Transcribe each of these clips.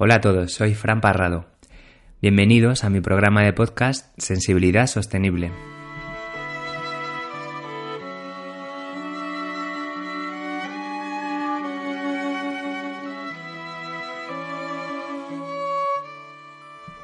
Hola a todos, soy Fran Parrado. Bienvenidos a mi programa de podcast Sensibilidad Sostenible.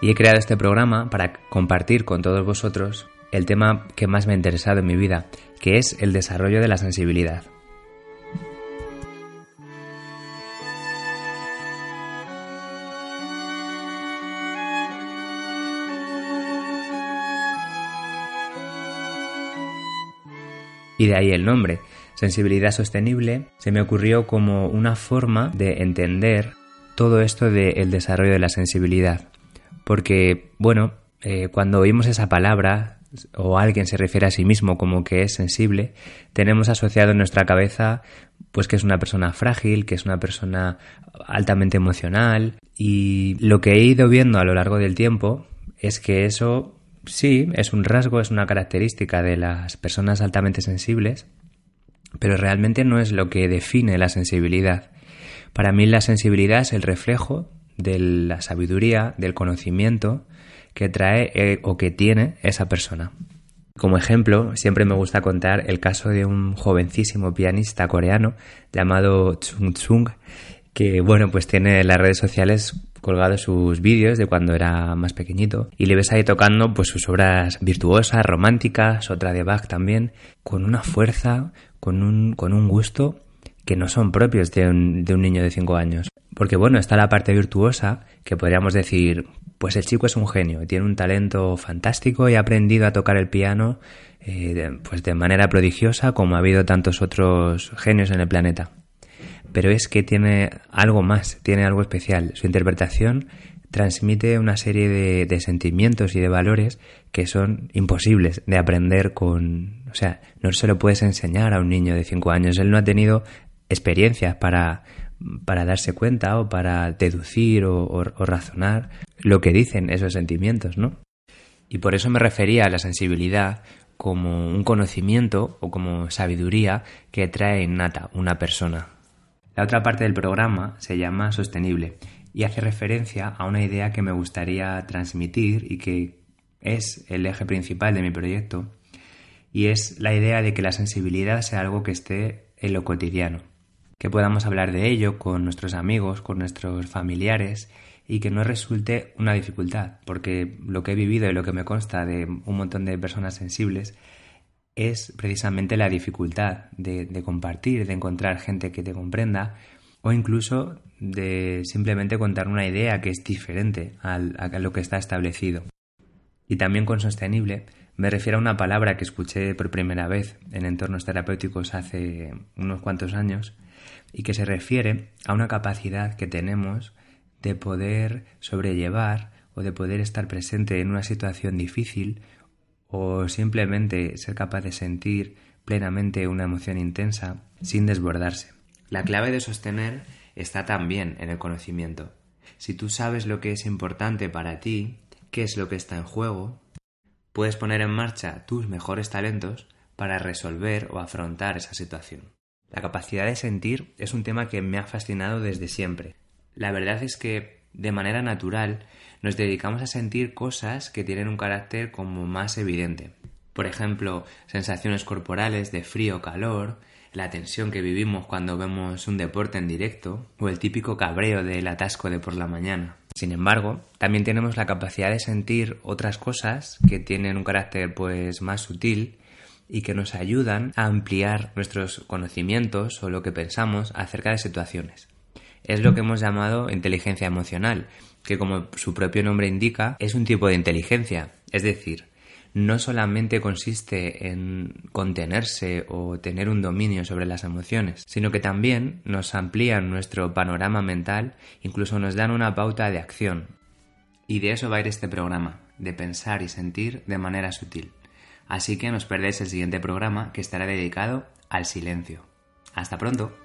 Y he creado este programa para compartir con todos vosotros el tema que más me ha interesado en mi vida, que es el desarrollo de la sensibilidad. Y de ahí el nombre. Sensibilidad sostenible se me ocurrió como una forma de entender todo esto del desarrollo de la sensibilidad. Porque, bueno, eh, cuando oímos esa palabra o alguien se refiere a sí mismo como que es sensible, tenemos asociado en nuestra cabeza pues que es una persona frágil, que es una persona altamente emocional y lo que he ido viendo a lo largo del tiempo es que eso sí, es un rasgo, es una característica de las personas altamente sensibles, pero realmente no es lo que define la sensibilidad. Para mí la sensibilidad es el reflejo de la sabiduría, del conocimiento que trae eh, o que tiene esa persona. Como ejemplo, siempre me gusta contar el caso de un jovencísimo pianista coreano llamado Chung Chung, que bueno, pues tiene en las redes sociales colgado sus vídeos de cuando era más pequeñito y le ves ahí tocando pues sus obras virtuosas, románticas, otra de Bach también, con una fuerza, con un, con un gusto que no son propios de un, de un niño de 5 años. Porque bueno, está la parte virtuosa, que podríamos decir, pues el chico es un genio, tiene un talento fantástico y ha aprendido a tocar el piano eh, pues de manera prodigiosa como ha habido tantos otros genios en el planeta pero es que tiene algo más, tiene algo especial. Su interpretación transmite una serie de, sentimientos y de valores que son imposibles de aprender con... O sea, no se lo puedes enseñar a un niño de 5 años. Él no ha tenido experiencias para, para darse cuenta o para deducir o, o razonar lo que dicen esos sentimientos, ¿no? Y por eso me refería a la sensibilidad como un conocimiento o como sabiduría que trae innata una persona. La otra parte del programa se llama Sostenible y hace referencia a una idea que me gustaría transmitir y que es el eje principal de mi proyecto y es la idea de que la sensibilidad sea algo que esté en lo cotidiano, que podamos hablar de ello con nuestros amigos, con nuestros familiares y que no resulte una dificultad, porque lo que he vivido y lo que me consta de un montón de personas sensibles es precisamente la dificultad de, compartir, de encontrar gente que te comprenda o incluso de simplemente contar una idea que es diferente a lo que está establecido. Y también con sostenible me refiero a una palabra que escuché por primera vez en entornos terapéuticos hace unos cuantos años y que se refiere a una capacidad que tenemos de poder sobrellevar o de poder estar presente en una situación difícil o simplemente ser capaz de sentir plenamente una emoción intensa sin desbordarse. La clave de sostener está también en el conocimiento. Si tú sabes lo que es importante para ti, qué es lo que está en juego, puedes poner en marcha tus mejores talentos para resolver o afrontar esa situación. La capacidad de sentir es un tema que me ha fascinado desde siempre. La verdad es que, de manera natural, nos dedicamos a sentir cosas que tienen un carácter como más evidente. Por ejemplo, sensaciones corporales de frío o calor, la tensión que vivimos cuando vemos un deporte en directo o el típico cabreo del atasco de por la mañana. Sin embargo, también tenemos la capacidad de sentir otras cosas que tienen un carácter pues más sutil y que nos ayudan a ampliar nuestros conocimientos o lo que pensamos acerca de situaciones. Es lo que hemos llamado inteligencia emocional que como su propio nombre indica, es un tipo de inteligencia. Es decir, no solamente consiste en contenerse o tener un dominio sobre las emociones, sino que también nos amplían nuestro panorama mental, incluso nos dan una pauta de acción. Y de eso va a ir este programa, de pensar y sentir de manera sutil. Así que no os perdéis el siguiente programa que estará dedicado al silencio. Hasta pronto.